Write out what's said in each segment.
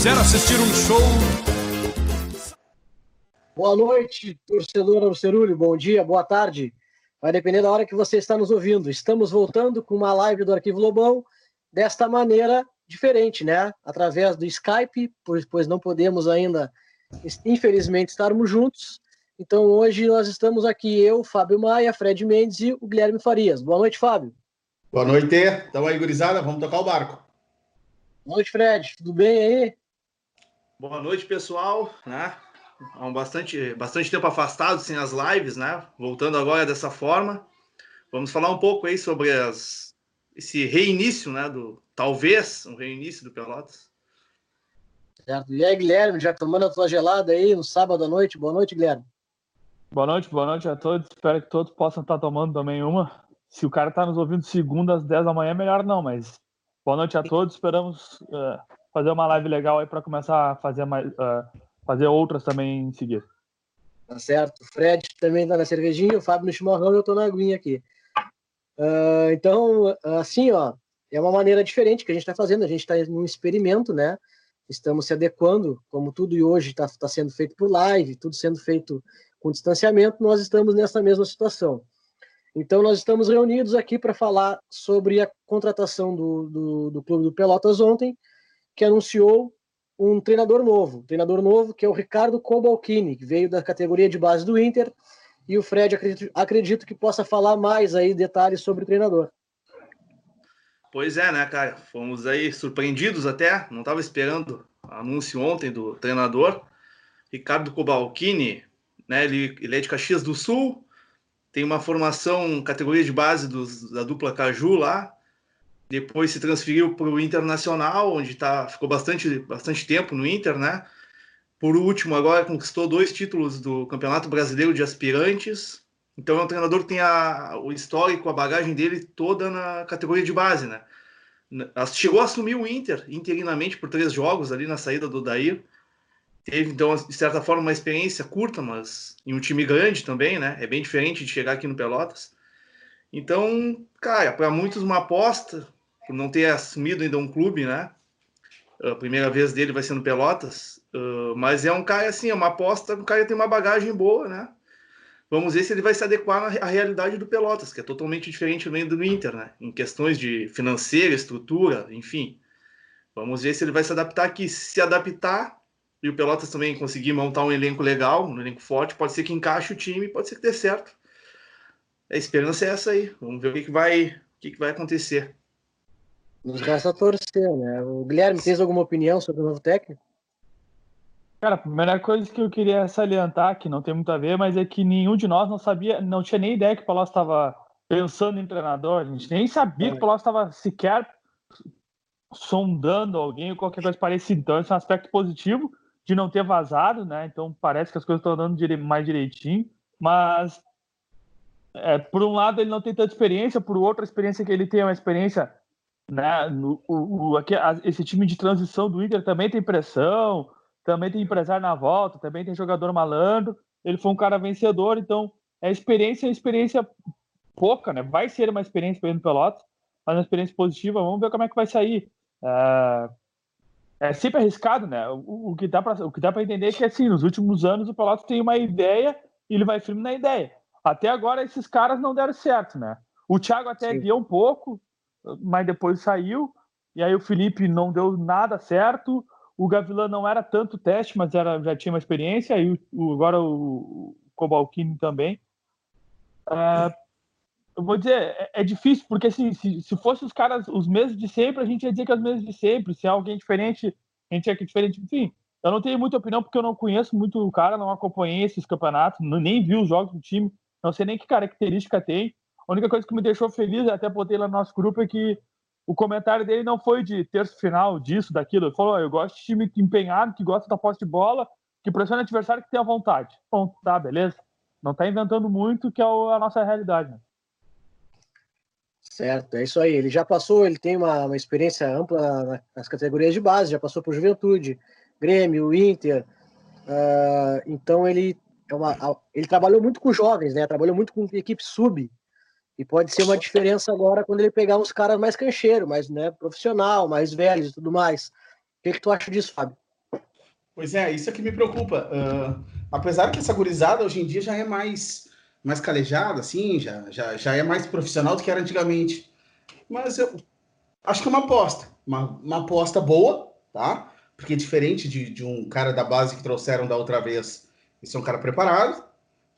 quiser assistir um show. Boa noite, torcedor Cerulho. Bom dia, boa tarde. Vai depender da hora que você está nos ouvindo. Estamos voltando com uma live do Arquivo Lobão desta maneira diferente, né? Através do Skype, pois, pois não podemos ainda, infelizmente, estarmos juntos. Então hoje nós estamos aqui, eu, Fábio Maia, Fred Mendes e o Guilherme Farias. Boa noite, Fábio. Boa noite, tamo aí, gurizada, vamos tocar o barco. Boa noite, Fred, tudo bem aí? Boa noite, pessoal, né? há um bastante, bastante tempo afastado sem as lives, né? Voltando agora dessa forma, vamos falar um pouco aí sobre as, esse reinício, né? Do talvez um reinício do Pelotas. Certo. E aí, Guilherme, já tomando a tua gelada aí no sábado à noite? Boa noite, Guilherme. Boa noite, boa noite a todos. Espero que todos possam estar tomando também uma. Se o cara está nos ouvindo segunda às 10 da manhã, melhor não, mas boa noite a todos. Esperamos uh, fazer uma live legal aí para começar a fazer mais, uh, fazer outras também em seguida. Tá certo. O Fred também tá na cervejinha, o Fábio no chimarrão e eu tô na aguinha aqui. Uh, então, assim, ó, é uma maneira diferente que a gente está fazendo. A gente está um experimento, né? Estamos se adequando, como tudo e hoje está tá sendo feito por live, tudo sendo feito com distanciamento, nós estamos nessa mesma situação. Então, nós estamos reunidos aqui para falar sobre a contratação do, do, do Clube do Pelotas ontem, que anunciou um treinador novo, um treinador novo que é o Ricardo Cobalcini, que veio da categoria de base do Inter, e o Fred acredito, acredito que possa falar mais aí detalhes sobre o treinador. Pois é, né, cara? Fomos aí surpreendidos até, não estava esperando anúncio ontem do treinador. Ricardo Cobalcini, né, ele, ele é de Caxias do Sul, tem uma formação categoria de base dos, da dupla Caju lá, depois se transferiu para o Internacional, onde tá, ficou bastante, bastante tempo no Inter, né? Por último, agora conquistou dois títulos do Campeonato Brasileiro de Aspirantes. Então é um treinador que tem a, o histórico, a bagagem dele toda na categoria de base, né? Chegou a assumir o Inter interinamente por três jogos ali na saída do Dair. Teve, então, de certa forma, uma experiência curta, mas em um time grande também, né? É bem diferente de chegar aqui no Pelotas. Então, cara, para muitos uma aposta, por não ter assumido ainda um clube, né? A primeira vez dele vai ser no Pelotas, uh, mas é um cara assim, é uma aposta, um cara que tem uma bagagem boa, né? Vamos ver se ele vai se adequar à realidade do Pelotas, que é totalmente diferente do Inter, né? Em questões de financeira, estrutura, enfim. Vamos ver se ele vai se adaptar aqui. Se adaptar e o Pelotas também conseguir montar um elenco legal, um elenco forte, pode ser que encaixe o time, pode ser que dê certo. A esperança é essa aí. Vamos ver o que, que vai, o que, que vai acontecer. Nos resta torcer, né? O Guilherme, tens alguma opinião sobre o novo técnico? Cara, a primeira coisa que eu queria salientar, que não tem muito a ver, mas é que nenhum de nós não sabia, não tinha nem ideia que o Palocci estava pensando em treinador, a gente nem sabia é. que o Palocci estava sequer sondando alguém ou qualquer coisa parecida. Então, esse é um aspecto positivo de não ter vazado, né? Então, parece que as coisas estão andando mais direitinho, mas é, por um lado ele não tem tanta experiência, por outra a experiência que ele tem é uma experiência né? No, o, o, aqui, esse time de transição do Inter também tem pressão, também tem empresário na volta, também tem jogador malandro. Ele foi um cara vencedor, então é experiência, é experiência pouca, né? Vai ser uma experiência para no Pelotas, mas uma experiência positiva. Vamos ver como é que vai sair. É, é sempre arriscado, né? O, o que dá para o que dá para entender é que assim, nos últimos anos o Pelotas tem uma ideia e ele vai firme na ideia. Até agora esses caras não deram certo, né? O Thiago até Sim. guiou um pouco, mas depois saiu. E aí o Felipe não deu nada certo. O Gavilan não era tanto teste, mas era, já tinha uma experiência. E o, o agora o, o Cobalcini também. É, eu vou dizer, é, é, difícil, porque assim, se, se fosse os caras, os mesmos de sempre, a gente ia dizer que é os mesmos de sempre. Se é alguém diferente, a gente ia que diferente. Enfim, eu não tenho muita opinião porque eu não conheço muito o cara, não acompanhei esses campeonatos, nem vi os jogos do time, não sei nem que característica tem. A única coisa que me deixou feliz, até botei lá no nosso grupo, é que o comentário dele não foi de terço final, disso, daquilo. Ele falou: eu gosto de time empenhado, que gosta da posse de bola, que pressiona o adversário que tem a vontade. Bom, tá, beleza. Não tá inventando muito, que é a nossa realidade. Né? Certo, é isso aí. Ele já passou, ele tem uma, uma experiência ampla nas categorias de base, já passou por Juventude, Grêmio, Inter. Uh, então ele é uma, ele trabalhou muito com jovens, né? Trabalhou muito com equipe sub. E pode ser uma diferença agora quando ele pegar uns caras mais cancheiros, mais né, profissional, mais velhos e tudo mais. O que, que tu acha disso, Fábio? Pois é, isso é que me preocupa. Uh, apesar que essa gurizada hoje em dia já é mais, mais calejada, assim, já, já, já é mais profissional do que era antigamente. Mas eu acho que é uma aposta. Uma, uma aposta boa, tá? Porque diferente de, de um cara da base que trouxeram da outra vez, esse é um cara preparado.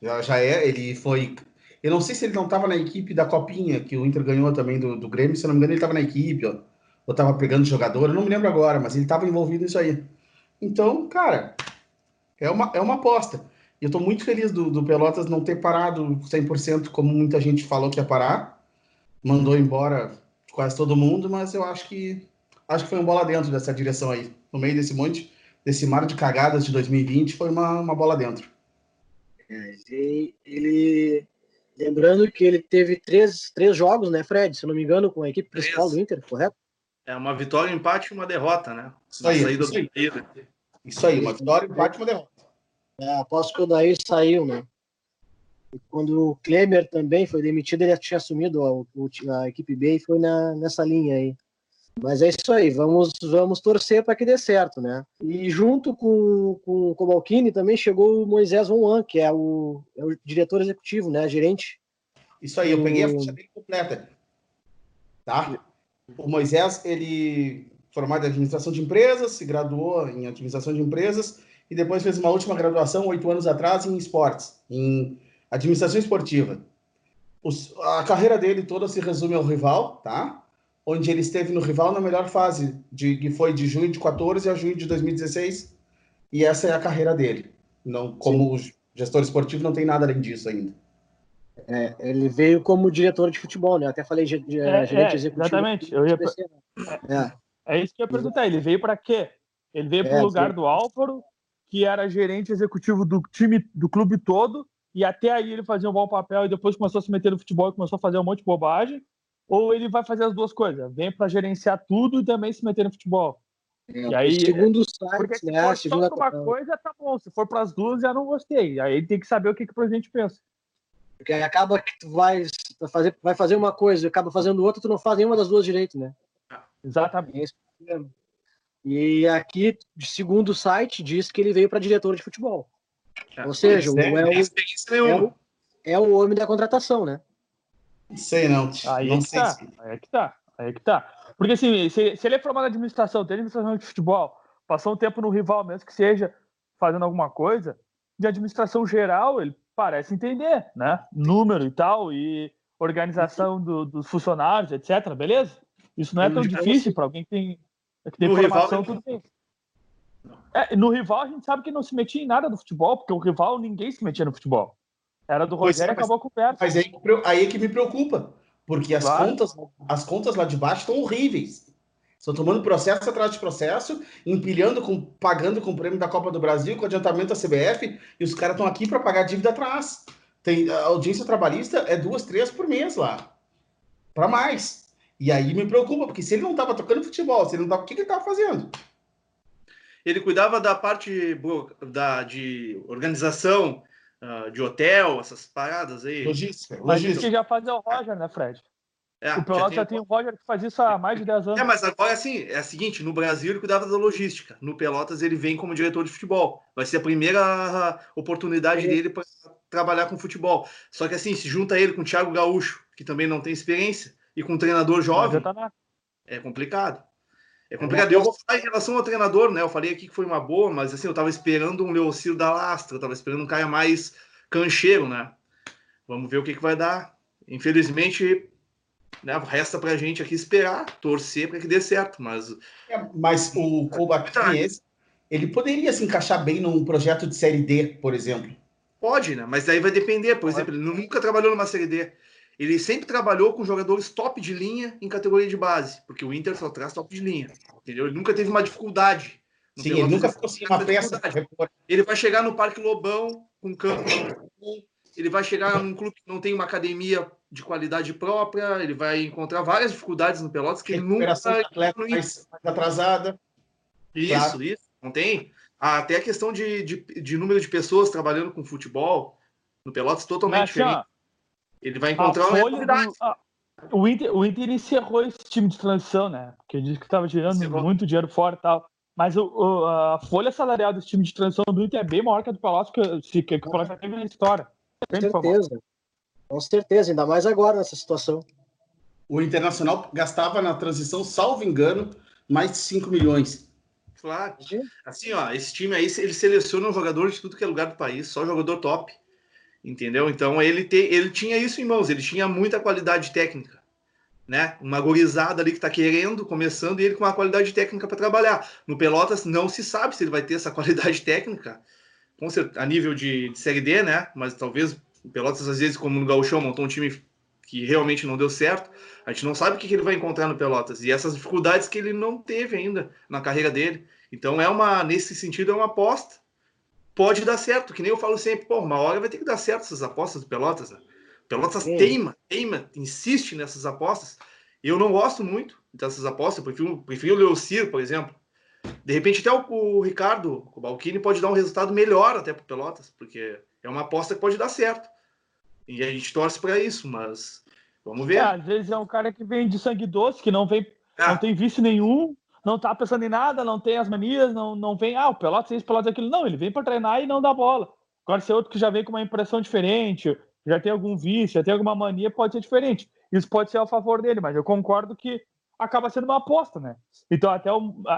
Já, já é, ele foi. Eu não sei se ele não estava na equipe da Copinha, que o Inter ganhou também do, do Grêmio, se eu não me engano, ele estava na equipe, ó, ou estava pegando jogador, eu não me lembro agora, mas ele estava envolvido nisso aí. Então, cara, é uma, é uma aposta. Eu estou muito feliz do, do, Pelotas não ter parado 100%, como muita gente falou que ia parar. Mandou embora quase todo mundo, mas eu acho que acho que foi uma bola dentro dessa direção aí. No meio desse monte, desse mar de cagadas de 2020, foi uma, uma bola dentro. É, ele, lembrando que ele teve três, três jogos, né, Fred? Se não me engano, com a equipe principal três. do Inter, correto? É uma vitória, um empate e uma derrota, né? Isso aí, isso aí. Isso aí, uma vitória, um empate e uma derrota. É, após que o Daí saiu, né? E quando o Klemer também foi demitido, ele tinha assumido a, a, equipe B e foi na, nessa linha aí. Mas é isso aí, vamos, vamos torcer para que dê certo, né? E junto com, com o Cobalcini também chegou o Moisés Von que é o, é o diretor executivo, né? Gerente. Isso aí, eu peguei a ficha bem completa. Tá? O Moisés, ele formado em administração de empresas, se graduou em administração de empresas e depois fez uma última graduação, oito anos atrás, em esportes, em administração esportiva. Os, a carreira dele toda se resume ao rival, tá? Onde ele esteve no rival na melhor fase, de, que foi de junho de 14 a junho de 2016, e essa é a carreira dele. Não, como Sim. gestor esportivo, não tem nada além disso ainda. É, ele veio como diretor de futebol, né? Até falei de, é, gerente é, executivo. Exatamente. Eu ia... é. é isso que eu ia perguntar. Ele veio para quê? Ele veio para o é, lugar sim. do Álvaro, que era gerente executivo do time, do clube todo, e até aí ele fazia um bom papel e depois começou a se meter no futebol e começou a fazer um monte de bobagem. Ou ele vai fazer as duas coisas, vem para gerenciar tudo e também se meter no futebol. É, e aí, segundo o site, porque se né, for só uma coisa, tá bom. Se for para as duas, já não gostei. Aí tem que saber o que, que o presidente pensa. Porque acaba que tu vai fazer, vai fazer uma coisa e acaba fazendo outra, tu não faz nenhuma das duas direito, né? Exatamente. É e aqui, segundo o site, diz que ele veio para diretor de futebol. É, Ou seja, é, é, o, é, o, é o homem da contratação, né? Sei, não. Aí não é que sei tá. Se... Aí é que tá. Aí é que tá. Porque assim, se, se ele é formado em administração, tem administração de futebol, passou um tempo no rival mesmo que seja fazendo alguma coisa, de administração geral, ele parece entender, né? Número e tal, e organização do, dos funcionários, etc. Beleza? Isso não é tão difícil para alguém que tem, que tem formação, rival, tudo bem. É, no rival a gente sabe que não se metia em nada do futebol, porque o rival ninguém se metia no futebol. Era do Rogério e acabou com o perto. Mas aí, aí é que me preocupa, porque as, claro. contas, as contas lá de baixo estão horríveis. Estão tomando processo atrás de processo, empilhando, com, pagando com o prêmio da Copa do Brasil, com adiantamento da CBF, e os caras estão aqui para pagar dívida atrás. Tem, a audiência trabalhista é duas, três por mês lá. Para mais. E aí me preocupa, porque se ele não estava tocando futebol, se ele não tava, o que, que ele estava fazendo? Ele cuidava da parte da, de organização uh, de hotel, essas paradas aí. Logística. Mas isso que já fazia o Roger, né, Fred? É, o Pelotas já tem o Roger que faz isso há mais de 10 anos. É, mas agora assim, é o seguinte, no Brasil ele cuidava da logística, no Pelotas ele vem como diretor de futebol. Vai ser a primeira oportunidade é. dele para trabalhar com futebol. Só que assim, se junta ele com o Thiago Gaúcho, que também não tem experiência, e com um treinador jovem, tá é complicado. É complicado. Eu vou falar em relação ao treinador, né? Eu falei aqui que foi uma boa, mas assim, eu tava esperando um Leociro da Lastra, eu tava esperando um cara mais cancheiro, né? Vamos ver o que, que vai dar. Infelizmente, né? Resta para a gente aqui esperar, torcer para que dê certo. Mas, é, mas o Colbaquinense, ele poderia se encaixar bem num projeto de Série D, por exemplo. Pode, né? Mas daí vai depender. Por Pode. exemplo, ele nunca trabalhou numa Série D. Ele sempre trabalhou com jogadores top de linha em categoria de base, porque o Inter só traz top de linha. Entendeu? Ele nunca teve uma dificuldade. Sim, ele nunca ficou sem uma peça. Ele vai chegar no Parque Lobão com campo ele vai chegar num clube que não tem uma academia de qualidade própria, ele vai encontrar várias dificuldades no Pelotas que ele nunca atleta mais, mais atrasada. Isso, claro. isso, não tem. Até a questão de, de, de, número de pessoas trabalhando com futebol no Pelotas totalmente Mas, diferente. Ele vai encontrar uma do, a, o, Inter, o Inter encerrou esse time de transição, né? Porque disse que estava tirando encerrou. muito dinheiro fora e tal. Mas o, o, a folha salarial desse time de transição do Inter é bem maior que a do Pelotas, que, que, que o já teve na história. Com certeza. Com certeza, ainda mais agora nessa situação. O Internacional gastava na transição, salvo engano, mais de 5 milhões. Claro. Assim, ó, esse time aí, ele seleciona um jogador de tudo que é lugar do país, só jogador top. Entendeu? Então ele, te, ele tinha isso em mãos, ele tinha muita qualidade técnica. Né? Uma gorizada ali que está querendo, começando, e ele com uma qualidade técnica para trabalhar. No Pelotas não se sabe se ele vai ter essa qualidade técnica, com certeza, a nível de, de Série D, né? Mas talvez o Pelotas, às vezes, como no Gauchão, montou um time que realmente não deu certo. A gente não sabe o que, que ele vai encontrar no Pelotas. E essas dificuldades que ele não teve ainda na carreira dele. Então é uma, nesse sentido, é uma aposta. Pode dar certo, que nem eu falo sempre, pô, uma hora vai ter que dar certo essas apostas do Pelotas, né? Pelotas Sim. teima, teima, insiste nessas apostas. Eu não gosto muito dessas apostas, eu prefiro, prefiro o Leocir, por exemplo. De repente, até o, o Ricardo, o Balquini, pode dar um resultado melhor até para Pelotas, porque é uma aposta que pode dar certo. E a gente torce para isso, mas vamos ver. É, às vezes é um cara que vem de sangue doce, que não vem, ah. não tem vício nenhum, não tá pensando em nada, não tem as manias, não, não vem, ah, o Pelotas é isso, Pelotas é aquilo. Não, ele vem para treinar e não dá bola. Agora, se é outro que já vem com uma impressão diferente, já tem algum vício, já tem alguma mania, pode ser diferente. Isso pode ser a favor dele, mas eu concordo que acaba sendo uma aposta, né? Então, até,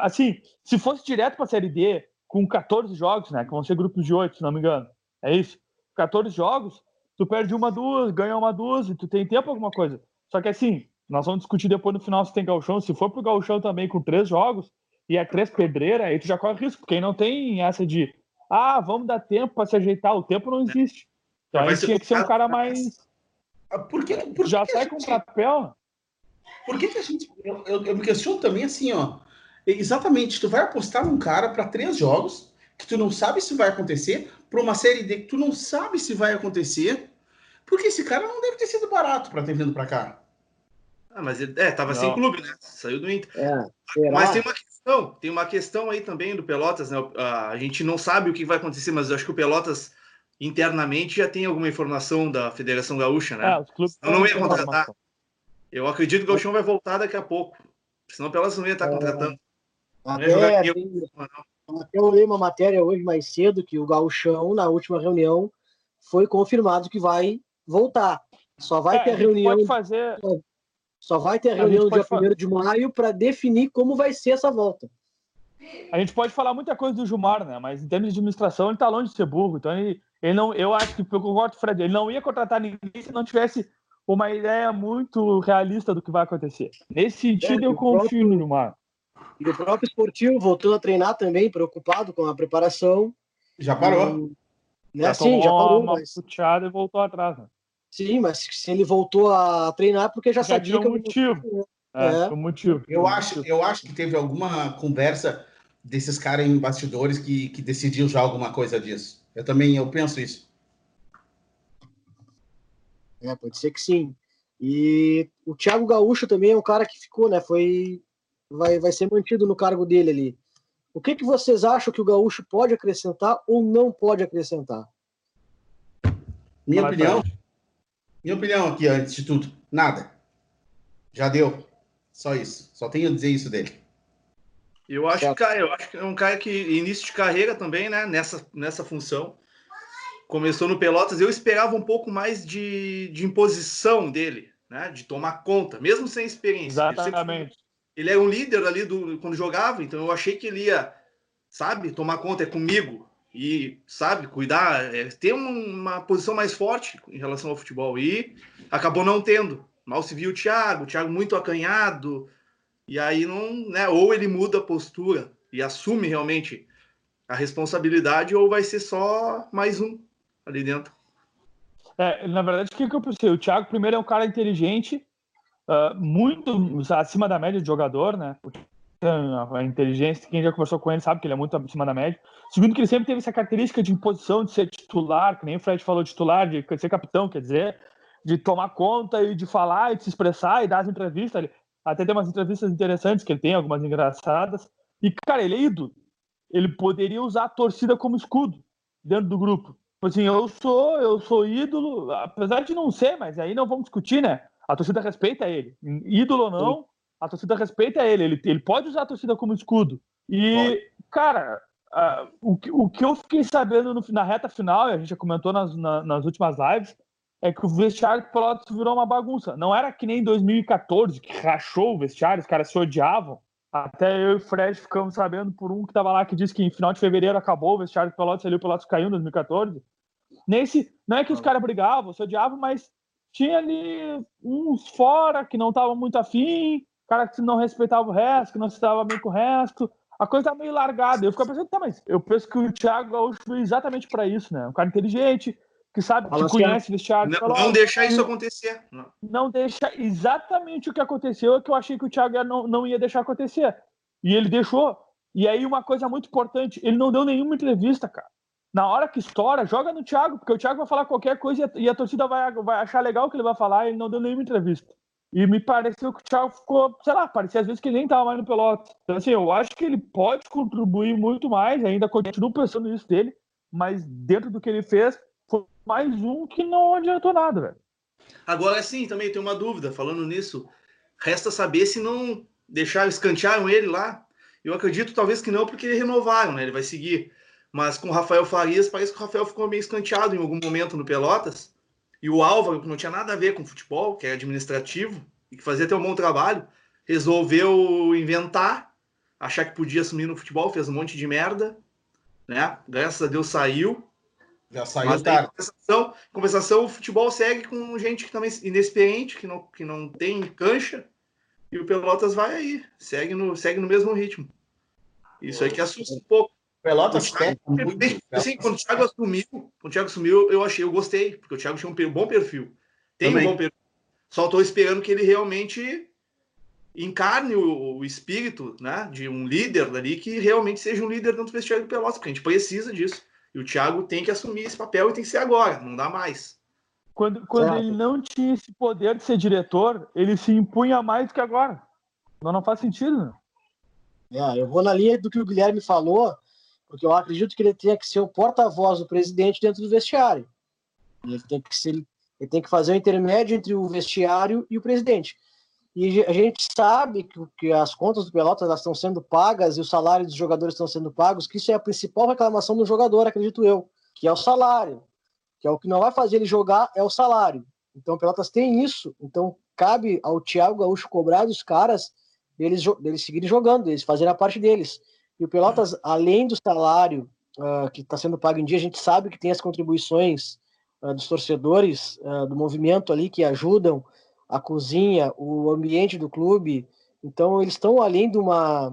assim, se fosse direto para a Série D, com 14 jogos, né, que vão ser grupos de 8, se não me engano, é isso? 14 jogos, tu perde uma, duas, ganha uma, duas, e tu tem tempo alguma coisa. Só que assim, nós vamos discutir depois no final se tem galchão. Se for pro galchão também com três jogos e é três pedreiras, aí tu já corre risco, porque aí não tem essa de ah, vamos dar tempo para se ajeitar. O tempo não existe. Então aí tinha que ser um cara mais. Ah, por que, por já que sai com papel? Por que, que a gente. Eu, eu, eu me questiono também assim, ó. Exatamente, tu vai apostar num cara para três jogos que tu não sabe se vai acontecer, para uma série D que tu não sabe se vai acontecer, porque esse cara não deve ter sido barato para ter vindo para cá. Ah, mas ele é, tava não. sem clube, né? Saiu do Inter. É, mas tem uma questão, tem uma questão aí também do Pelotas, né? A gente não sabe o que vai acontecer, mas eu acho que o Pelotas internamente já tem alguma informação da Federação Gaúcha, né? É, os clubes eu não ia contratar. Eu acredito que o Gauchão vai voltar daqui a pouco. Senão o Pelotas não ia estar é, contratando. Até, tem, até eu li uma matéria hoje mais cedo que o Gauchão, na última reunião, foi confirmado que vai voltar. Só vai é, ter a reunião. Pode fazer, só vai ter a reunião no dia 1 de maio para definir como vai ser essa volta. A gente pode falar muita coisa do Gilmar, né? Mas em termos de administração, ele está longe de ser burro. Então, ele, ele não, eu acho que, eu concordo com o Fred, ele não ia contratar ninguém se não tivesse uma ideia muito realista do que vai acontecer. Nesse sentido, é, eu confio próprio, no Gilmar. E o próprio esportivo voltou a treinar também, preocupado com a preparação. Já parou. E, né? Já Sim, já parou. Uma mas... e voltou atrás. Né? Sim, mas se ele voltou a treinar, porque já, já sabia que. Um motivo. É, é. Um motivo. Eu acho, eu acho que teve alguma conversa desses caras em bastidores que, que decidiu já alguma coisa disso. Eu também eu penso isso. É, pode ser que sim. E o Thiago Gaúcho também é um cara que ficou, né? Foi, vai, vai ser mantido no cargo dele ali. O que, que vocês acham que o Gaúcho pode acrescentar ou não pode acrescentar? Minha opinião, minha opinião aqui, antes de tudo, nada. Já deu. Só isso. Só tenho a dizer isso dele. Eu acho, que, eu acho que é um cara que início de carreira também, né? Nessa, nessa função. Começou no Pelotas. Eu esperava um pouco mais de, de imposição dele, né? De tomar conta, mesmo sem experiência. Exatamente. Ele, ele é um líder ali do, quando jogava, então eu achei que ele ia, sabe, tomar conta é comigo e, sabe, cuidar, é, ter uma posição mais forte em relação ao futebol. E acabou não tendo. Mal se viu o Thiago, o Thiago muito acanhado, e aí não, né? Ou ele muda a postura e assume realmente a responsabilidade, ou vai ser só mais um ali dentro. É, na verdade, o que, eu pensei? O Thiago, primeiro, é um cara inteligente, uh, muito acima da média de jogador, né? A inteligência, quem já conversou com ele sabe que ele é muito acima da média. Segundo, que ele sempre teve essa característica de imposição, de ser titular, que nem o Fred falou, titular, de ser capitão, quer dizer, de tomar conta e de falar e de se expressar e dar as entrevistas. Ele, até tem umas entrevistas interessantes que ele tem, algumas engraçadas. E, cara, ele é ídolo. Ele poderia usar a torcida como escudo dentro do grupo. Tipo assim, eu sou, eu sou ídolo, apesar de não ser, mas aí não vamos discutir, né? A torcida respeita ele. Ídolo ou não, a torcida respeita ele. ele. Ele pode usar a torcida como escudo. E, cara, uh, o, que, o que eu fiquei sabendo no, na reta final, e a gente já comentou nas, na, nas últimas lives, é que o vestiário do Pelotas virou uma bagunça. Não era que nem em 2014, que rachou o vestiário, os caras se odiavam. Até eu e o Fred ficamos sabendo por um que estava lá que disse que em final de fevereiro acabou o vestiário do Pelotas ali, o Pelotas caiu em 2014. Nesse, não é que os caras brigavam, se odiavam, mas tinha ali uns fora que não estavam muito afim, cara que não respeitava o resto, que não se dava bem com o resto. A coisa tá meio largada. Eu fico pensando, tá, mas eu penso que o Thiago Gaúcho foi exatamente para isso, né? Um cara inteligente, que sabe, que conhece vestiário. Não, não deixar isso acontecer. Não. não deixa exatamente o que aconteceu, é que eu achei que o Thiago não, não ia deixar acontecer. E ele deixou. E aí, uma coisa muito importante, ele não deu nenhuma entrevista, cara. Na hora que estoura, joga no Thiago, porque o Thiago vai falar qualquer coisa e a, e a torcida vai, vai achar legal o que ele vai falar, e ele não deu nenhuma entrevista. E me pareceu que o Thiago ficou, sei lá, parecia às vezes que ele nem estava mais no Pelotas. Então, assim, eu acho que ele pode contribuir muito mais, ainda continuo pensando nisso dele, mas dentro do que ele fez, foi mais um que não adiantou nada, velho. Agora sim, também tem uma dúvida, falando nisso, resta saber se não deixaram, escantearam ele lá. Eu acredito talvez que não, porque renovaram, né? Ele vai seguir. Mas com o Rafael Farias, parece que o Rafael ficou meio escanteado em algum momento no Pelotas. E o Álvaro, que não tinha nada a ver com futebol, que é administrativo, e que fazia até um bom trabalho, resolveu inventar, achar que podia assumir no futebol, fez um monte de merda, né? Graças a Deus saiu. Já saiu, Mas, tá? Compensação, compensação, o futebol segue com gente que também inexperiente, que não, que não tem cancha, e o Pelotas vai aí, segue no, segue no mesmo ritmo. Isso aí que assusta um pouco. Pelotas muito. Assim, quando o Thiago assumiu, quando o Thiago assumiu, eu achei, eu gostei, porque o Thiago tinha um bom perfil. Tem Também. um bom perfil. Só estou esperando que ele realmente encarne o, o, espírito né, de um líder ali que realmente seja um líder dentro do vestiário do Pelotas, porque a gente precisa disso. E o Thiago tem que assumir esse papel e tem que ser agora, não dá mais. Quando, quando ele não tinha esse poder de ser diretor, ele se impunha mais do que agora. Não, não faz sentido, né? É, eu vou na linha do que o Guilherme falou, porque eu acredito que ele tenha que ser o porta-voz do presidente dentro do vestiário. Ele tem que ser, ele tem que fazer o intermédio entre o vestiário e o presidente. E a gente sabe que, que as contas do Pelotas estão sendo pagas e os salários dos jogadores estão sendo pagos, que isso é a principal reclamação do jogador, acredito eu, que é o salário. Que é o que não vai fazer ele jogar, é o salário. Então o Pelotas tem isso. Então cabe ao Thiago Gaúcho cobrar dos caras deles, deles seguirem jogando, eles fazerem a parte deles. E o Pelotas, além do salário uh, que está sendo pago em dia, a gente sabe que tem as contribuições uh, dos torcedores uh, do movimento ali que ajudam a cozinha, o ambiente do clube. Então, eles estão além de uma.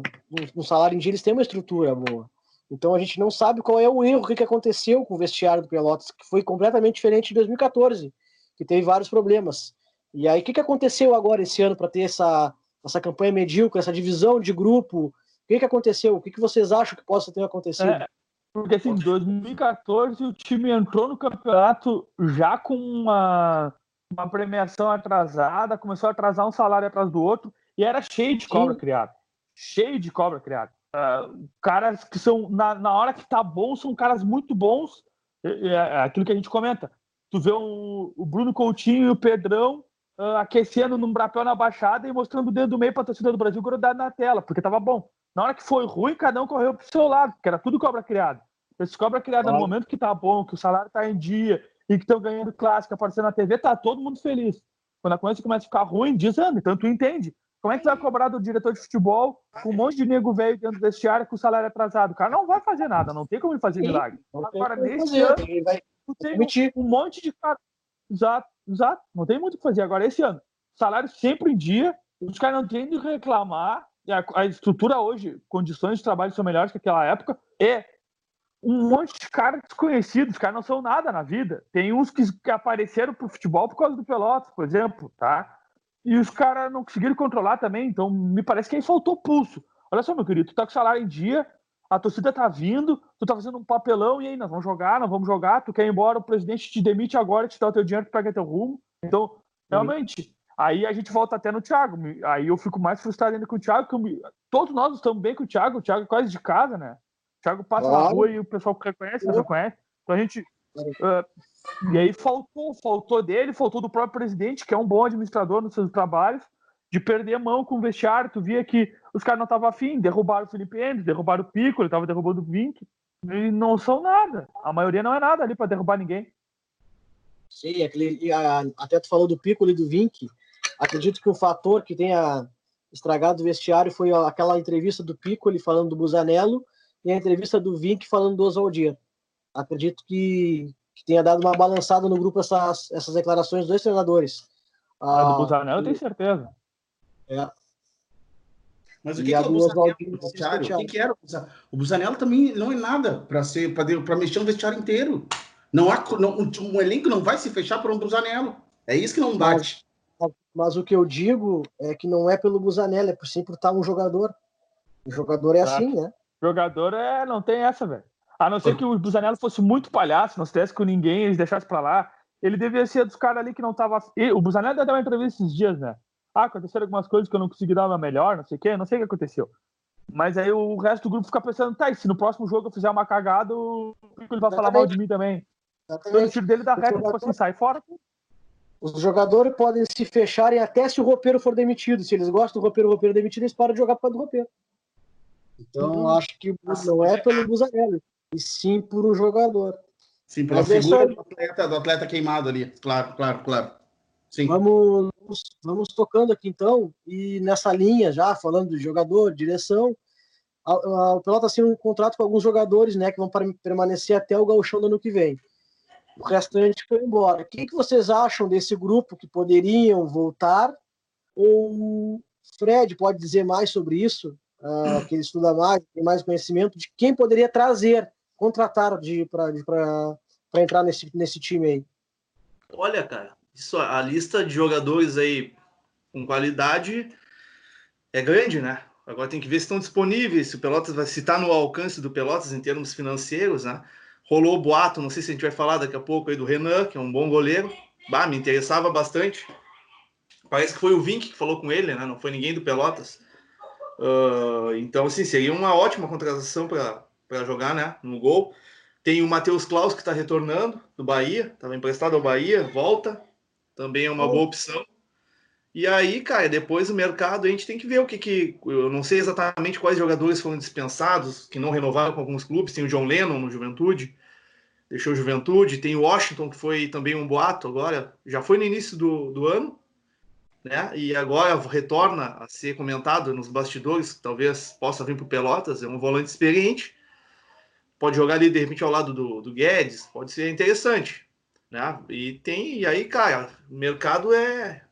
Um salário em dia, eles têm uma estrutura boa. Então, a gente não sabe qual é o erro, o que, aconteceu com o vestiário do Pelotas, que foi completamente diferente em 2014, que teve vários problemas. E aí, o que, que aconteceu agora esse ano para ter essa, essa campanha medíocre, essa divisão de grupo? O que, que aconteceu? O que, que vocês acham que possa ter acontecido? É, porque, assim, em 2014, o time entrou no campeonato já com uma uma premiação atrasada, começou a atrasar um salário atrás do outro e era cheio de cobra criada. Cheio de cobra criada. Uh, caras que são, na, na hora que tá bom, são caras muito bons. É, é aquilo que a gente comenta. Tu vê um, o Bruno Coutinho e o Pedrão uh, aquecendo num brapel na baixada e mostrando o dedo do meio para a torcida do Brasil grudado na tela, porque tava bom. Na hora que foi ruim, cada um correu pro seu lado, porque era tudo cobra criada. Esse cobra criada no momento que tá bom, que o salário tá em dia, e que estão ganhando clássica, aparecendo na TV, tá todo mundo feliz. Quando a coisa começa a ficar ruim, desanda. Então tu entende. Como é que vai cobrar do diretor de futebol com um monte de nego velho dentro desse área com o salário atrasado? O cara não vai fazer nada, não tem como ele fazer milagre. Agora, nesse ano, tu tem um, um monte de cara. Exato, exato. Não tem muito o que fazer. Agora, esse ano, salário sempre em dia, os caras não têm de reclamar. A, a estrutura hoje, condições de trabalho são melhores que aquela época. É um monte de caras desconhecidos, os caras não são nada na vida. Tem uns que, que apareceram pro futebol por causa do Pelotas, por exemplo, tá? E os caras não conseguiram controlar também, então me parece que aí faltou pulso. Olha só, meu querido, tu tá com salário em dia, a torcida tá vindo, tu tá fazendo um papelão, e aí, nós vamos jogar, nós vamos jogar, tu quer ir embora, o presidente te demite agora, te dá o teu dinheiro, tu pega teu rumo. Então, realmente, aí a gente volta até no Thiago. Aí eu fico mais frustrado ainda com o Thiago, que eu, todos nós estamos bem com o Thiago, o Thiago é quase de casa, né? Thiago passa claro. na rua e o pessoal reconhece, não conhece. Então a gente. Uh, e aí faltou, faltou dele, faltou do próprio presidente, que é um bom administrador nos seus trabalhos, de perder a mão com o vestiário. Tu via que os caras não estavam afim, derrubaram o Felipe Endes, derrubaram o Pico, ele estava derrubando o Vink, e não são nada. A maioria não é nada ali para derrubar ninguém. Sim, aquele, até tu falou do Pico e do Vink. Acredito que o fator que tenha estragado o vestiário foi aquela entrevista do Pico ele falando do Busanello e a entrevista do Vink falando do Oswaldir. Acredito que, que tenha dado uma balançada no grupo essas, essas declarações dos dois treinadores. A do ah, Busanello eu tenho certeza. É. Mas o que, que, é o Busanello vestiário? O que, que era o Busanello? também não é nada para ser para mexer um vestiário inteiro. Não há não, um elenco não vai se fechar por um Busanello. É isso que não bate. Mas, o que eu digo é que não é pelo Busanello, é por sim por estar um jogador. O jogador é assim, né? Jogador é não tem essa, velho. A não ser que o Busanello fosse muito palhaço, não estivesse com ninguém, eles deixassem para lá. Ele devia ser dos caras ali que não tava. O Busanello deu uma entrevista esses dias, né? Ah, aconteceram algumas coisas que eu não consegui dar uma melhor, não sei o quê, não sei o que aconteceu. Mas aí o resto do grupo fica pensando, tá, e se no próximo jogo eu fizer uma cagada, o ele vai falar mal de mim também. Exatamente. o tiro dele dá reta, tipo assim, sai fora. Os jogadores podem se fecharem até se o roupeiro for demitido. Se eles gostam do roupeiro, o roupeiro demitido, eles param de jogar por causa do roupeiro. Então, uhum. acho que não é pelo Busanelli, e sim por um jogador. Sim, pela Mas é figura do, atleta, do atleta queimado ali. Claro, claro, claro. Sim. Vamos, vamos tocando aqui então, e nessa linha já, falando de jogador, direção, a, a, o Pelota tem um contrato com alguns jogadores, né, que vão permanecer até o gauchão do ano que vem. O restante foi embora. O que, que vocês acham desse grupo que poderiam voltar? Ou Fred pode dizer mais sobre isso? Uh, que ele estuda mais, tem mais conhecimento de quem poderia trazer, contratar para entrar nesse, nesse time aí. Olha, cara, isso, a lista de jogadores aí com qualidade é grande, né? Agora tem que ver se estão disponíveis, se o Pelotas vai citar tá no alcance do Pelotas em termos financeiros, né? Rolou o boato, não sei se a gente vai falar daqui a pouco aí do Renan, que é um bom goleiro. Bah, me interessava bastante. Parece que foi o Vink que falou com ele, né? Não foi ninguém do Pelotas. Uh, então, assim, seria uma ótima contratação para jogar, né? No gol. Tem o Matheus Klaus que está retornando do Bahia, estava emprestado ao Bahia, volta também é uma boa opção. E aí, cara, depois o mercado a gente tem que ver o que que. Eu não sei exatamente quais jogadores foram dispensados, que não renovaram com alguns clubes. Tem o John Lennon no Juventude, deixou Juventude. Tem Washington, que foi também um boato agora, já foi no início do, do ano, né? E agora retorna a ser comentado nos bastidores, talvez possa vir para o Pelotas. É um volante experiente, pode jogar ali de repente ao lado do, do Guedes, pode ser interessante. Né? E tem, e aí, cara, o mercado é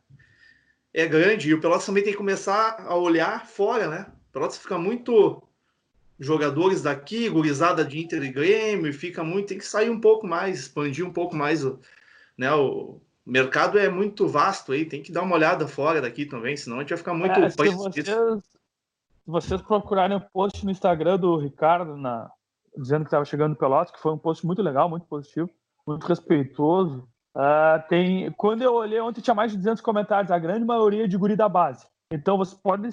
é grande e o Pelotas também tem que começar a olhar fora, né? O Pelotas fica muito jogadores daqui, gurizada de Inter e Grêmio, fica muito, tem que sair um pouco mais, expandir um pouco mais, né? O mercado é muito vasto aí, tem que dar uma olhada fora daqui também, senão a gente vai ficar muito é, se vocês, se vocês procurarem o post no Instagram do Ricardo na, dizendo que estava chegando Pelotas, que foi um post muito legal, muito positivo muito respeitoso. Uh, tem, quando eu olhei ontem, tinha mais de 200 comentários, a grande maioria de guri da base. Então você pode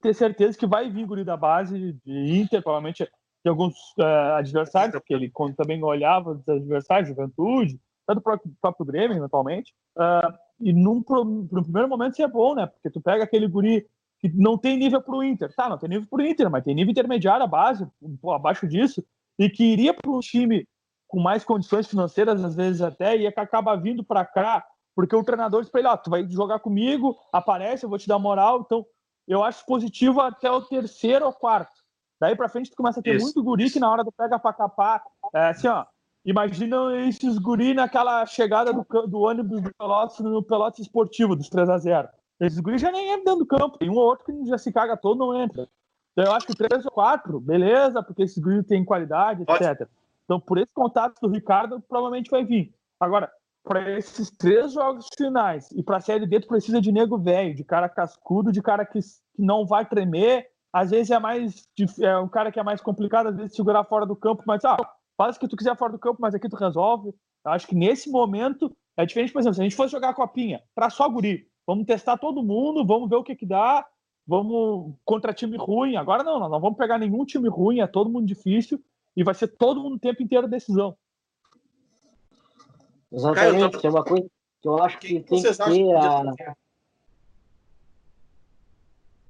ter certeza que vai vir guri da base, de Inter, provavelmente de alguns uh, adversários, porque ele também olhava os adversários, Juventude, até do próprio, próprio Grêmio, eventualmente. Uh, e num, primeiro momento isso é bom, né? Porque tu pega aquele guri que não tem nível para o Inter. Tá, não tem nível para o Inter, mas tem nível intermediário, a base, pô, abaixo disso, e que iria para um time com mais condições financeiras, às vezes até, e é que acaba vindo para cá, porque o treinador diz para ele: ó, tu vai jogar comigo, aparece, eu vou te dar moral. Então, eu acho positivo até o terceiro ou quarto. Daí para frente, tu começa a ter Isso. muito guri que na hora do pega para capar, é assim, ó. Imagina esses guri naquela chegada do, do ônibus do Pelotas no Pelotas Esportivo, dos 3 a 0 Esses guri já nem entram dentro do campo. Tem um ou outro que já se caga todo, não entra. Então, eu acho que 3 ou 4, beleza, porque esses guri têm qualidade, etc. Então, por esse contato do Ricardo, provavelmente vai vir. Agora, para esses três jogos finais e para a Série D, tu precisa de nego velho, de cara cascudo, de cara que, não vai tremer. Às vezes é mais é um cara que é mais complicado, às vezes segurar fora do campo, mas ah, faz o que tu quiser fora do campo, mas aqui tu resolve. Eu acho que nesse momento é diferente, por exemplo, se a gente fosse jogar a copinha para só guri, vamos testar todo mundo, vamos ver o que que dá, vamos contra time ruim. Agora não, não, não vamos pegar nenhum time ruim, é todo mundo difícil e vai ser todo mundo o tempo inteiro decisão. Exatamente, Caio, é uma coisa que eu acho que, que tem que ter a...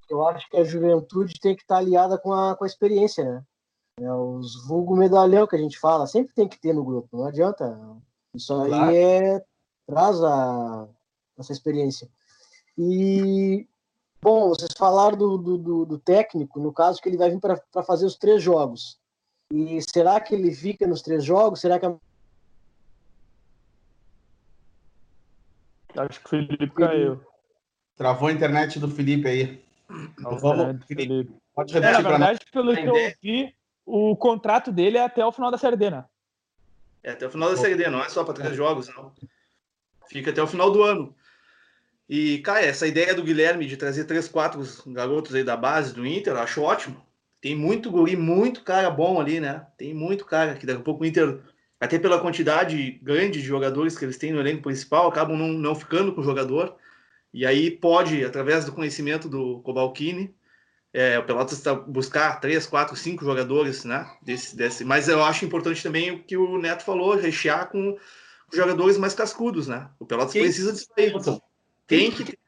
eu acho que a juventude tem que estar aliada com a, com a experiência, né? É, os vulgo medalhão que a gente fala, sempre tem que ter no grupo, não adianta. Isso aí claro. é, traz a, essa experiência. E, bom, vocês falaram do, do, do técnico, no caso que ele vai vir para fazer os três jogos. E será que ele fica nos três jogos? Será que a... Acho que o Felipe caiu. Travou a internet do Felipe aí. Então, vamos, Felipe. Pode repetir é, na verdade, pelo que eu vi, o contrato dele é até o final da Série D, né? É até o final da Série D, não é só para três jogos, não. Fica até o final do ano. E, cara, essa ideia do Guilherme de trazer três, quatro garotos aí da base do Inter, eu acho ótimo. Tem muito guri, muito cara bom ali, né? Tem muito cara que daqui a pouco o Inter, até pela quantidade grande de jogadores que eles têm no elenco principal, acabam não, não ficando com o jogador. E aí pode, através do conhecimento do Cobalcini, é, o Pelotas está buscar três, quatro, cinco jogadores, né? Desse, desse. Mas eu acho importante também o que o Neto falou, rechear com jogadores mais cascudos, né? O Pelotas quem, precisa disso aí. Quem que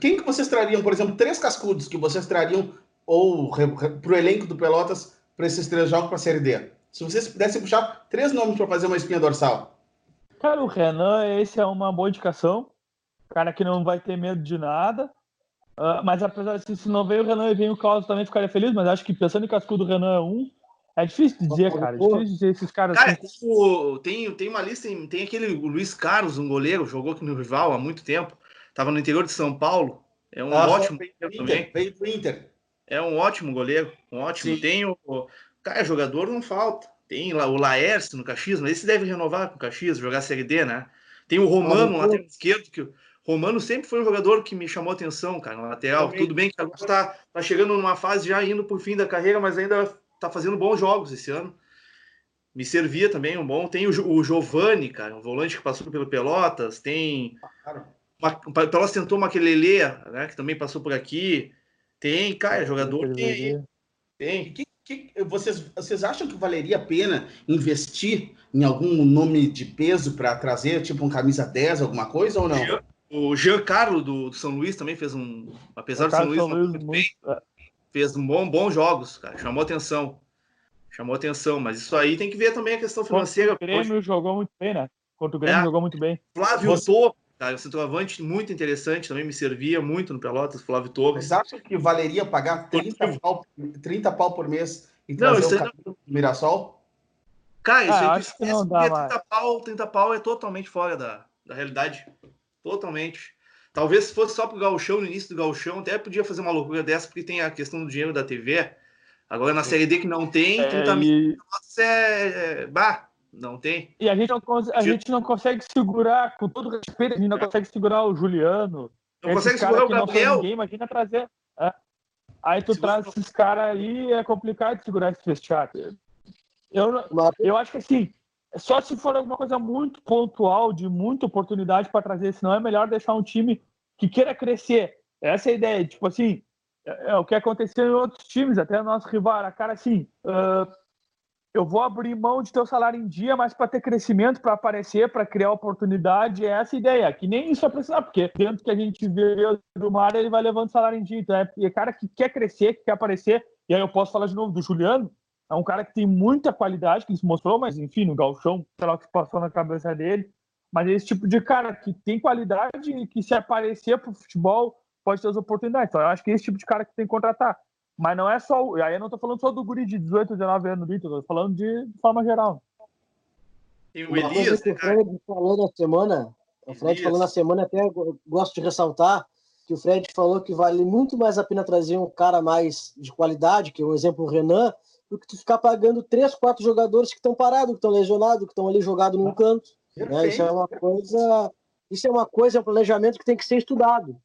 quem que vocês trariam, por exemplo, três cascudos que vocês trariam ou para o elenco do Pelotas para esses três jogos para a Série D? Se vocês pudessem puxar três nomes para fazer uma espinha dorsal. Cara, o Renan, esse é uma boa indicação. Cara que não vai ter medo de nada. Uh, mas apesar de se não veio o Renan e vem o Carlos também ficaria feliz, mas acho que pensando em cascudo, o Renan é um. É difícil dizer, cara. É difícil dizer esses caras. Cara, assim. tem, tem uma lista, tem aquele Luiz Carlos, um goleiro, jogou aqui no rival há muito tempo. Tava no interior de São Paulo. É um ah, ótimo goleiro também. Veio do Inter. É um ótimo goleiro. Um ótimo. Sim. Tem o. Cara, jogador não falta. Tem lá o Laércio no Caxias, mas esse deve renovar com o Caxias, jogar Série D, né? Tem o Romano, ah, lateral esquerdo, que Romano sempre foi um jogador que me chamou atenção, cara, na lateral. Também. Tudo bem que agora está tá chegando numa fase já indo por fim da carreira, mas ainda está fazendo bons jogos esse ano. Me servia também um bom. Tem o, o Giovani, cara, um volante que passou pelo Pelotas. Tem. Uma, o Pelotas tentou Maquelele, né, que também passou por aqui. Tem, cara, jogador tem. Tem. Que, que, vocês, vocês acham que valeria a pena investir em algum nome de peso para trazer, tipo um camisa 10, alguma coisa ou não? Eu, o Giancarlo do, do São Luís também fez um. Apesar do São Luís, São Luís muito bem, é. fez um bom, bons jogos, cara. Chamou atenção. Chamou atenção, mas isso aí tem que ver também a questão financeira. Contra o Grêmio hoje. jogou muito bem, né? Contra o Grêmio é. jogou muito bem. Flávio Você... Torres, cara, o centroavante muito interessante, também me servia muito no Pelotas, Flávio Torres. Vocês acham que valeria pagar 30 pau, 30 pau por mês e trazer não, o não... Mirassol? Cara, isso ah, aí que, que não dá 30 pau, 30 pau é totalmente fora da, da realidade. Totalmente. Talvez se fosse só pro Gauchão, no início do Gauchão, até podia fazer uma loucura dessa, porque tem a questão do dinheiro da TV. Agora na Série D que não tem, é, 30 mil. E... É, é, bah, não tem. E a gente não, a gente não consegue segurar, com todo respeito, a gente não é. consegue segurar o Juliano. Não consegue segurar o Gabriel. Ninguém, imagina trazer. É. Aí tu Segura... traz esses caras aí, é complicado de segurar esse vestiário. Eu, eu acho que assim, só se for alguma coisa muito pontual, de muita oportunidade para trazer, senão é melhor deixar um time que queira crescer. Essa é a ideia. Tipo assim, é, é o que aconteceu em outros times, até nosso rival. A cara assim, uh, eu vou abrir mão de ter o salário em dia, mas para ter crescimento, para aparecer, para criar oportunidade, é essa ideia. Que nem isso é precisar, porque dentro que a gente vê do mar, ele vai levando salário em dia. Então é, é cara que quer crescer, que quer aparecer. E aí eu posso falar de novo do Juliano, é um cara que tem muita qualidade, que ele se mostrou, mas enfim, no galchão, sei lá o que passou na cabeça dele. Mas é esse tipo de cara que tem qualidade e que se aparecer pro futebol pode ter as oportunidades. Então eu acho que é esse tipo de cara que tem que contratar. Mas não é só. Aí eu não tô falando só do guri de 18, 19 anos do Inter, tô falando de, de forma geral. E o Elias. Que o Fred falou na semana, o Fred Elias. falou na semana, até gosto de ressaltar que o Fred falou que vale muito mais a pena trazer um cara mais de qualidade, que é um exemplo o Renan, do que tu ficar pagando três, quatro jogadores que estão parados, que estão lesionados, que estão ali jogados num canto. Né? Isso é uma coisa, isso é uma coisa, é um planejamento que tem que ser estudado.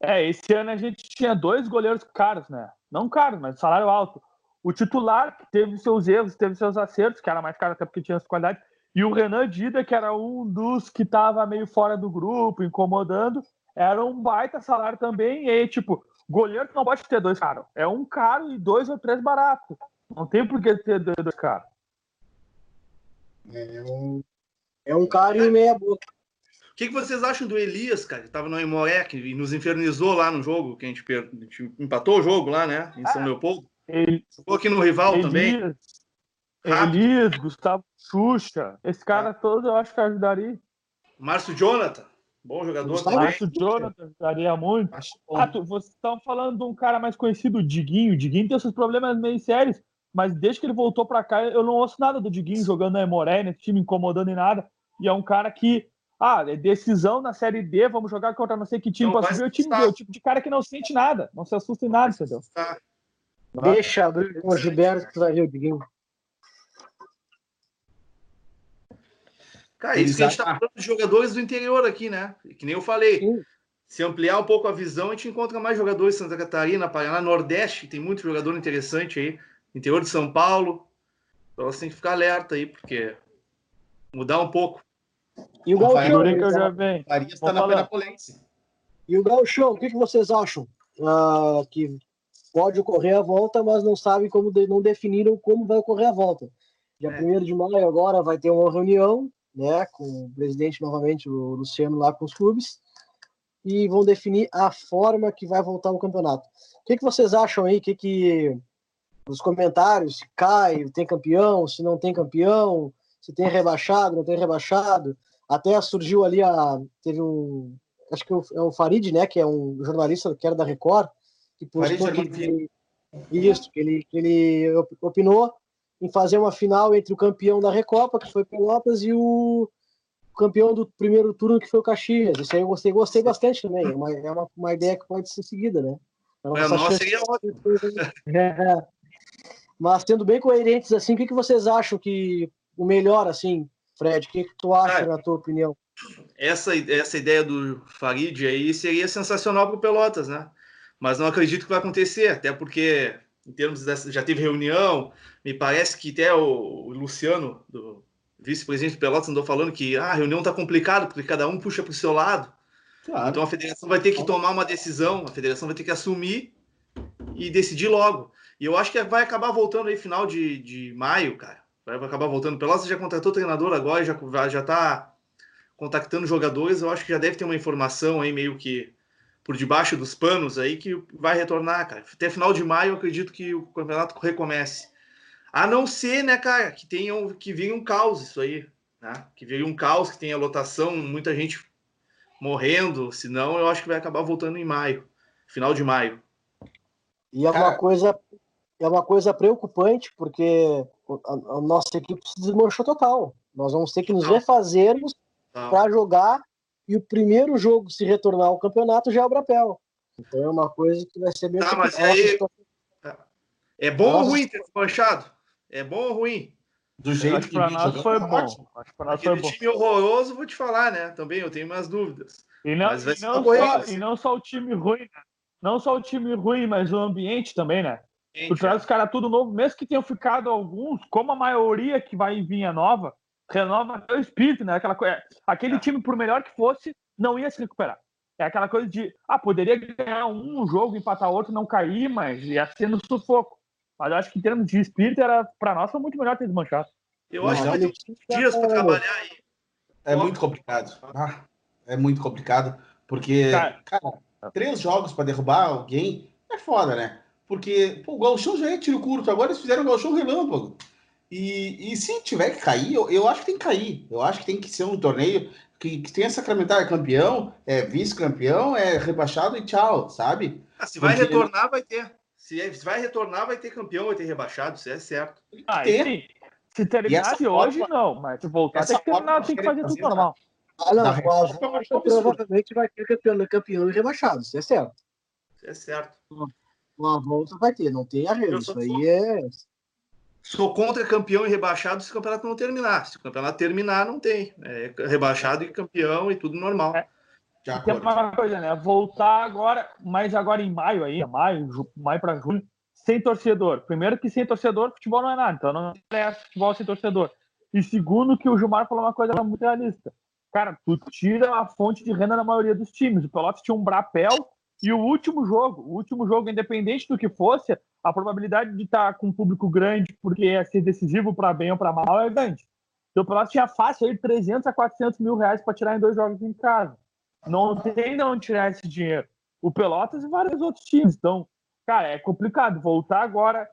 É, esse ano a gente tinha dois goleiros caros, né? Não caros, mas salário alto. O titular teve seus erros, teve seus acertos, que era mais caro até porque tinha essa qualidade. E o Renan Dida, que era um dos que estava meio fora do grupo, incomodando, era um baita salário também. E aí, tipo, Goleiro não pode ter dois caros. É um caro e dois ou três baratos. Não tem por que ter dois caros. É um, é um caro e meia boca. Que, que vocês acham do Elias, cara? Que tava no Emoré, que nos infernizou lá no jogo, que a gente, per... a gente empatou o jogo lá, né? Em São ah, Leopoldo. Ele... Ficou aqui no rival Elias, também. Elias, Gustavo Xuxa. Esse cara ah. todo eu acho que ajudaria. Márcio Jonathan. Bom jogador Gustavo também. Márcio Jonathan ajudaria muito. Ah, tu, vocês estão falando de um cara mais conhecido, o Diguinho. O Diguinho tem esses problemas meio sérios, mas desde que ele voltou para cá, eu não ouço nada do Diguinho jogando na Emoré, nesse time incomodando em nada. E é um cara que ah, é decisão na Série D, vamos jogar contra não sei que time para subir, o time vê, o tipo de cara que não sente nada, não se assusta em nada, entendeu? Deixa abrir com o Gilberto que vai ver o Diguinho. Cara, isso que a gente tá falando de jogadores do interior aqui, né? Que nem eu falei. Sim. Se ampliar um pouco a visão, a gente encontra mais jogadores Santa Catarina, Paraná, Nordeste, tem muito jogador interessante aí. Interior de São Paulo. Então você tem que ficar alerta aí, porque mudar um pouco. E o Gauchão, que eu já venho. está na Penapolense. E o Gauchão, o que, que vocês acham? Uh, que pode ocorrer a volta, mas não sabem como, de, não definiram como vai ocorrer a volta. Dia é. 1 de maio agora vai ter uma reunião, né, com o presidente novamente, o Luciano, lá com os clubes, e vão definir a forma que vai voltar o campeonato. O que, que vocês acham aí? O que, que nos comentários, se cai, tem campeão, se não tem campeão, se tem rebaixado, não tem rebaixado. Até surgiu ali a. Teve um. Acho que é o Farid, né? Que é um jornalista que era da Record, que postou Farid, que, isso, que ele, que ele opinou em fazer uma final entre o campeão da Recopa, que foi Pelotas, e o campeão do primeiro turno, que foi o Caxias. Isso aí eu gostei, gostei bastante também. É uma, é uma, uma ideia que pode ser seguida, né? É, nossa, seria ótimo. É, mas sendo bem coerentes assim, o que, que vocês acham que o melhor, assim, Fred, o que, que tu acha, na tua opinião? Essa, essa ideia do Farid aí seria sensacional para o Pelotas, né? Mas não acredito que vai acontecer, até porque, em termos dessa, já teve reunião, me parece que até o, o Luciano, do vice-presidente do Pelotas, andou falando que ah, a reunião está complicada, porque cada um puxa para o seu lado. Claro. Então a federação vai ter que tomar uma decisão, a federação vai ter que assumir e decidir logo. E eu acho que vai acabar voltando aí final de, de maio, cara vai acabar voltando. Pelotas já contratou treinador agora, já já está contactando jogadores. Eu acho que já deve ter uma informação aí meio que por debaixo dos panos aí que vai retornar, cara. Até final de maio eu acredito que o campeonato recomece. A não ser, né, cara, que tenham que venha um caos isso aí, né? Que venha um caos, que tenha lotação, muita gente morrendo, senão eu acho que vai acabar voltando em maio, final de maio. E é uma coisa é uma coisa preocupante, porque a, a, nossa equipe se desmanchou total. Nós vamos ter que nos refazermos para jogar e o primeiro jogo se retornar ao campeonato já é o Brapel. Então é uma coisa que vai ser bem tá, mas aí... É bom ou ruim ter desmanchado? É bom ou ruim? Do jeito acho que para nós foi bom. Acho para nós foi bom. time horroroso, vou te falar, né? Também eu tenho umas dúvidas. E não, e não, só, e não só o time ruim, né? Não só o time ruim, mas o ambiente também, né? Tu traz os caras tudo novo, mesmo que tenham ficado alguns, como a maioria que vai vir a nova, renova o espírito, né? Aquela coisa, aquele é. time, por melhor que fosse, não ia se recuperar. É aquela coisa de, ah, poderia ganhar um jogo, empatar outro, não cair, mas ia ser no sufoco. Mas eu acho que em termos de espírito, era para nós foi muito melhor ter desmanchado. Eu acho que vai ter dias para trabalhar aí. É muito complicado. Ah, é muito complicado, porque, cara, cara três jogos para derrubar alguém é foda, né? Porque pô, o Galchão já é tiro curto, agora eles fizeram o Galchão relâmpago. E, e se tiver que cair, eu, eu, acho que tem que cair. Eu acho que tem que ser um torneio que, que tenha sacramentar é campeão, é vice-campeão, é rebaixado e tchau, sabe? Ah, se vai Porque... retornar, vai ter. Se, é, se, vai retornar, vai ter campeão, vai ter rebaixado, isso é certo. Ah, sim. Se terminar de hoje, não, mas se voltar, tem que terminar, tem que fazer tudo normal. Ah, não, a provavelmente vai ter campeão, campeão e rebaixado, isso é certo. Isso é certo. Hum uma volta vai ter, não tem arreio. Isso aí é. Sou contra campeão e rebaixado se o campeonato não terminar. Se o campeonato terminar, não tem. É rebaixado e campeão e tudo normal. É. tem uma coisa, né? Voltar agora, mas agora em maio aí, maio, maio para junho, sem torcedor. Primeiro que sem torcedor, futebol não é nada. Então não é futebol sem torcedor. E segundo que o Gilmar falou uma coisa muito realista. Cara, tu tira a fonte de renda da maioria dos times. O Pelotas tinha um brapel e o último jogo, o último jogo, independente do que fosse, a probabilidade de estar com um público grande, porque é ser decisivo para bem ou para mal, é grande. Então o Pelotas tinha fácil aí 300 a 400 mil reais para tirar em dois jogos em casa. Não tem de onde tirar esse dinheiro. O Pelotas e vários outros times. Então, cara, é complicado. Voltar agora.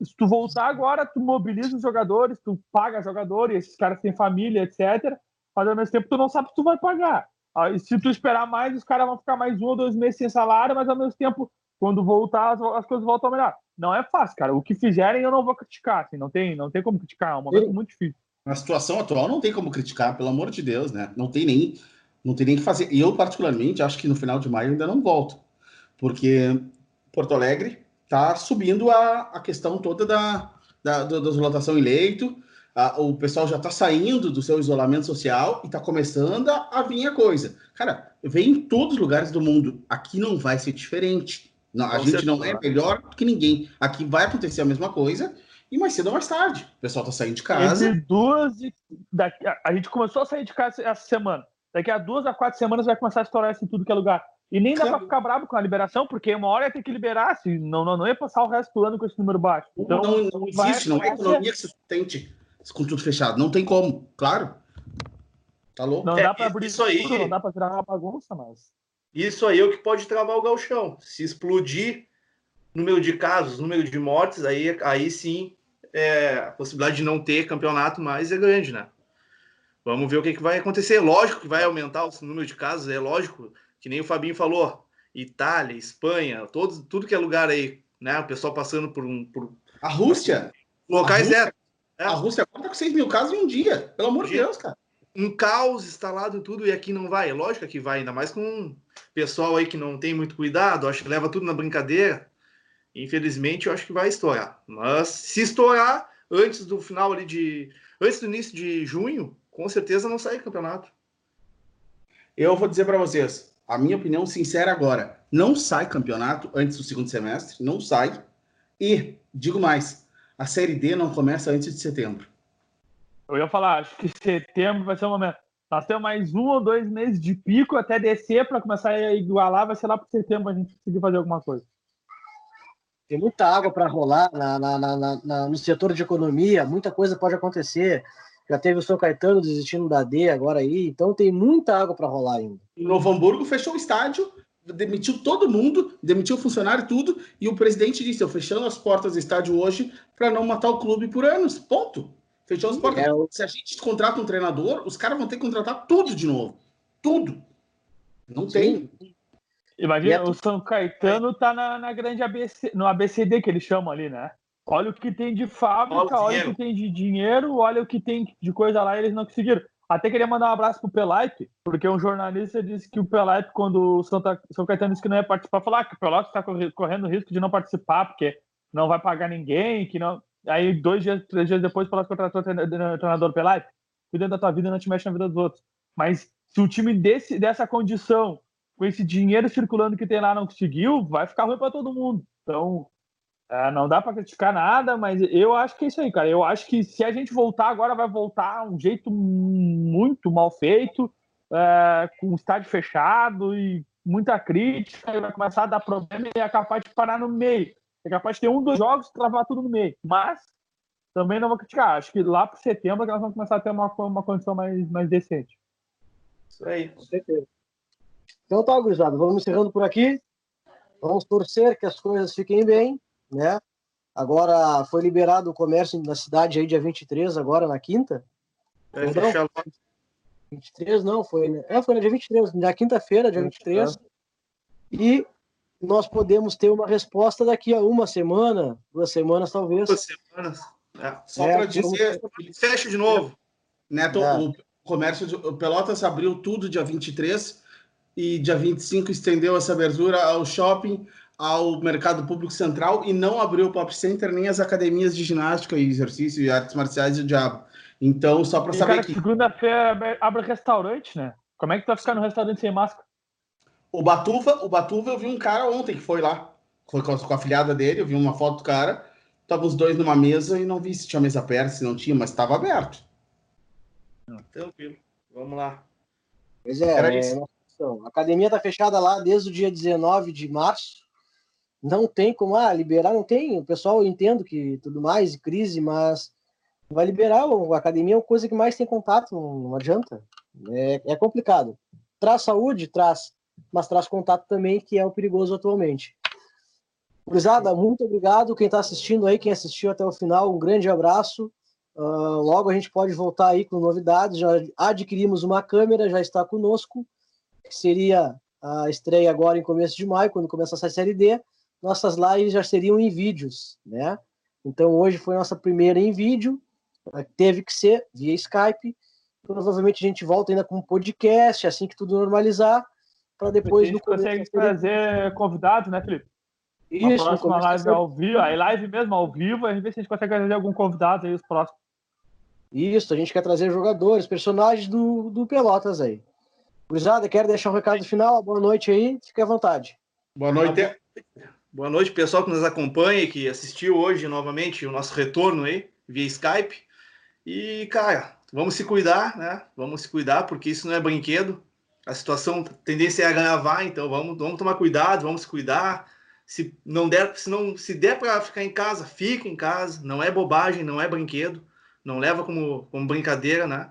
Se tu voltar agora, tu mobiliza os jogadores, tu paga jogadores, esses caras têm família, etc. Mas ao mesmo tempo tu não sabe se tu vai pagar. Aí, se tu esperar mais, os caras vão ficar mais um ou dois meses sem salário, mas ao mesmo tempo, quando voltar, as, as coisas voltam a melhor. Não é fácil, cara. O que fizerem eu não vou criticar. Assim, não, tem, não tem como criticar. É um momento muito difícil. Na situação atual não tem como criticar, pelo amor de Deus, né? Não tem nem, não tem nem que fazer. E eu, particularmente, acho que no final de maio ainda não volto. Porque Porto Alegre está subindo a, a questão toda da, da, da, da em leito. A, o pessoal já está saindo do seu isolamento social e está começando a, a vir a coisa. Cara, vem em todos os lugares do mundo. Aqui não vai ser diferente. Não, a gente não é melhor do que ninguém. Aqui vai acontecer a mesma coisa e mais cedo ou mais tarde. O pessoal tá saindo de casa. Entre duas e. Daqui, a gente começou a sair de casa essa semana. Daqui a duas a quatro semanas vai começar a estourar isso em tudo que é lugar. E nem dá para ficar bravo com a liberação, porque uma hora ia ter que liberar, se não, não, não ia passar o resto do ano com esse número baixo. Então, não, não existe, não é economia que sustente com tudo fechado. Não tem como, claro. Tá louco? Não é, dá para abrir isso aí. Tudo, não dá para virar uma bagunça, mas. Isso aí é o que pode travar o galchão. Se explodir número de casos, número de mortes, aí, aí sim é, a possibilidade de não ter campeonato mais é grande, né? Vamos ver o que, que vai acontecer. Lógico que vai aumentar o número de casos, é lógico, que nem o Fabinho falou. Itália, Espanha, todos, tudo que é lugar aí, né? O pessoal passando por um. Por, a Rússia? Locais a Rússia, é. A Rússia conta com 6 mil casos em um dia, pelo amor de Deus, cara. Um caos instalado em tudo e aqui não vai. É lógico que vai, ainda mais com pessoal aí que não tem muito cuidado, acho que leva tudo na brincadeira. Infelizmente, eu acho que vai estourar. Mas se estourar antes do final ali de. Antes do início de junho, com certeza não sai campeonato. Eu vou dizer para vocês, a minha opinião sincera agora, não sai campeonato antes do segundo semestre, não sai. E, digo mais, a Série D não começa antes de setembro. Eu ia falar, acho que setembro vai ser o momento. Nós temos mais um ou dois meses de pico até descer para começar a igualar, vai ser lá para setembro a gente conseguir fazer alguma coisa. Tem muita água para rolar na, na, na, na, no setor de economia, muita coisa pode acontecer. Já teve o São Caetano desistindo da D agora aí, então tem muita água para rolar ainda. Novo Hamburgo fechou o estádio, demitiu todo mundo, demitiu o funcionário tudo, e o presidente disse: Eu fechando as portas do estádio hoje para não matar o clube por anos. Ponto. Fechou as portas. É, Se a gente contrata um treinador, os caras vão ter que contratar tudo de novo. Tudo. Não Sim. tem. Imagina, o São Caetano tá na, na grande ABC, no ABCD que eles chamam ali, né? Olha o que tem de fábrica, olha o que tem de dinheiro, olha o que tem de coisa lá e eles não conseguiram. Até queria mandar um abraço pro Pelaipe, porque um jornalista disse que o Pelaipe, quando o Santa, São Caetano disse que não ia participar, falou ah, que o Pelaipe está correndo risco de não participar, porque não vai pagar ninguém, que não. Aí, dois dias, três dias depois, o Pelaipe contratou o treinador Pelaipe. Cuida da tua vida não te mexe na vida dos outros. Mas se o time desse, dessa condição com esse dinheiro circulando que tem lá não conseguiu, vai ficar ruim para todo mundo. Então, é, não dá para criticar nada, mas eu acho que é isso aí, cara. Eu acho que se a gente voltar agora, vai voltar um jeito muito mal feito, é, com o estádio fechado e muita crítica, e vai começar a dar problema e é capaz de parar no meio. É capaz de ter um, dois jogos e travar tudo no meio. Mas também não vou criticar. Acho que lá para setembro nós vamos começar a ter uma, uma condição mais, mais decente. Isso aí, com certeza. Então tá, gurizada, vamos encerrando por aqui. Vamos torcer que as coisas fiquem bem, né? Agora foi liberado o comércio na cidade aí dia 23, agora na quinta. É, não, 23 não, foi, é, foi no dia 23, na quinta-feira, dia 23. E nós podemos ter uma resposta daqui a uma semana, duas semanas talvez. Duas semanas. É, só é, para dizer, fecha de novo. Neto, é. o comércio de, o Pelotas abriu tudo dia 23 e dia 25 estendeu essa abertura ao shopping, ao mercado público central e não abriu o Pop Center nem as academias de ginástica e exercício e artes marciais e o diabo. Então, só para saber cara, que. Segunda-feira abre restaurante, né? Como é que tu vai ficar no restaurante sem máscara? O Batuva, o Batuva, eu vi um cara ontem que foi lá. Foi com a, com a filhada dele, eu vi uma foto do cara. Tava os dois numa mesa e não vi se tinha mesa aberta, se não tinha, mas estava aberto. Tranquilo. Vamos lá. Pois é, Era é, isso. A academia está fechada lá desde o dia 19 de março. Não tem como ah, liberar, não tem. O pessoal eu entendo que tudo mais, crise, mas vai liberar. A academia é uma coisa que mais tem contato, não adianta. É, é complicado. Traz saúde, traz, mas traz contato também, que é o perigoso atualmente. Cruzada, muito obrigado. Quem está assistindo aí, quem assistiu até o final, um grande abraço. Uh, logo a gente pode voltar aí com novidades. Já adquirimos uma câmera, já está conosco, que seria a estreia agora em começo de maio, quando começa a série D. Nossas lives já seriam em vídeos, né? Então hoje foi nossa primeira em vídeo, teve que ser via Skype. Provavelmente a gente volta ainda com um podcast, assim que tudo normalizar, para depois. A gente consegue trazer convidados, né, Felipe? Isso, a próxima live ao vivo, aí live mesmo ao vivo, a gente vê se a gente consegue trazer algum convidado aí os próximos. Isso, a gente quer trazer jogadores, personagens do, do Pelotas aí. Gurizada, quer deixar um recado final? Boa noite aí, fique à vontade. Boa noite. Boa noite, pessoal que nos acompanha e que assistiu hoje novamente o nosso retorno aí, via Skype. E, cara, vamos se cuidar, né? Vamos se cuidar, porque isso não é brinquedo. A situação, a tendência é agravar, então vamos, vamos tomar cuidado, vamos se cuidar se não der, se não se der para ficar em casa, fica em casa. Não é bobagem, não é brinquedo. Não leva como, como brincadeira, né?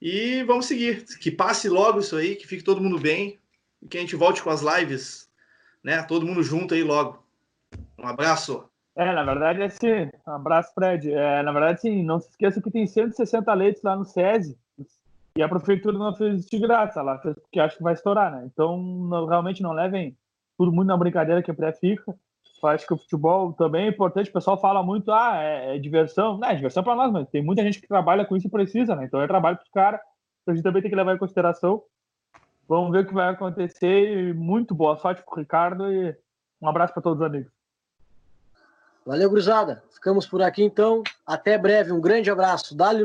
E vamos seguir. Que passe logo isso aí, que fique todo mundo bem. E que a gente volte com as lives, né? Todo mundo junto aí logo. Um abraço. É, na verdade, esse um abraço, Fred. É, na verdade, sim, não se esqueça que tem 160 leitos lá no SESI e a prefeitura não fez de graça lá, porque acho que vai estourar, né? Então, não, realmente não levem tudo muito na brincadeira que a pré fica. Acho que o futebol também é importante. O pessoal fala muito, ah, é, é diversão. Não, é diversão para nós, mas tem muita gente que trabalha com isso e precisa, né? Então é trabalho para os caras. Então a gente também tem que levar em consideração. Vamos ver o que vai acontecer. E muito boa sorte para o Ricardo e um abraço para todos os amigos. Valeu, Cruzada. Ficamos por aqui então. Até breve. Um grande abraço. Dá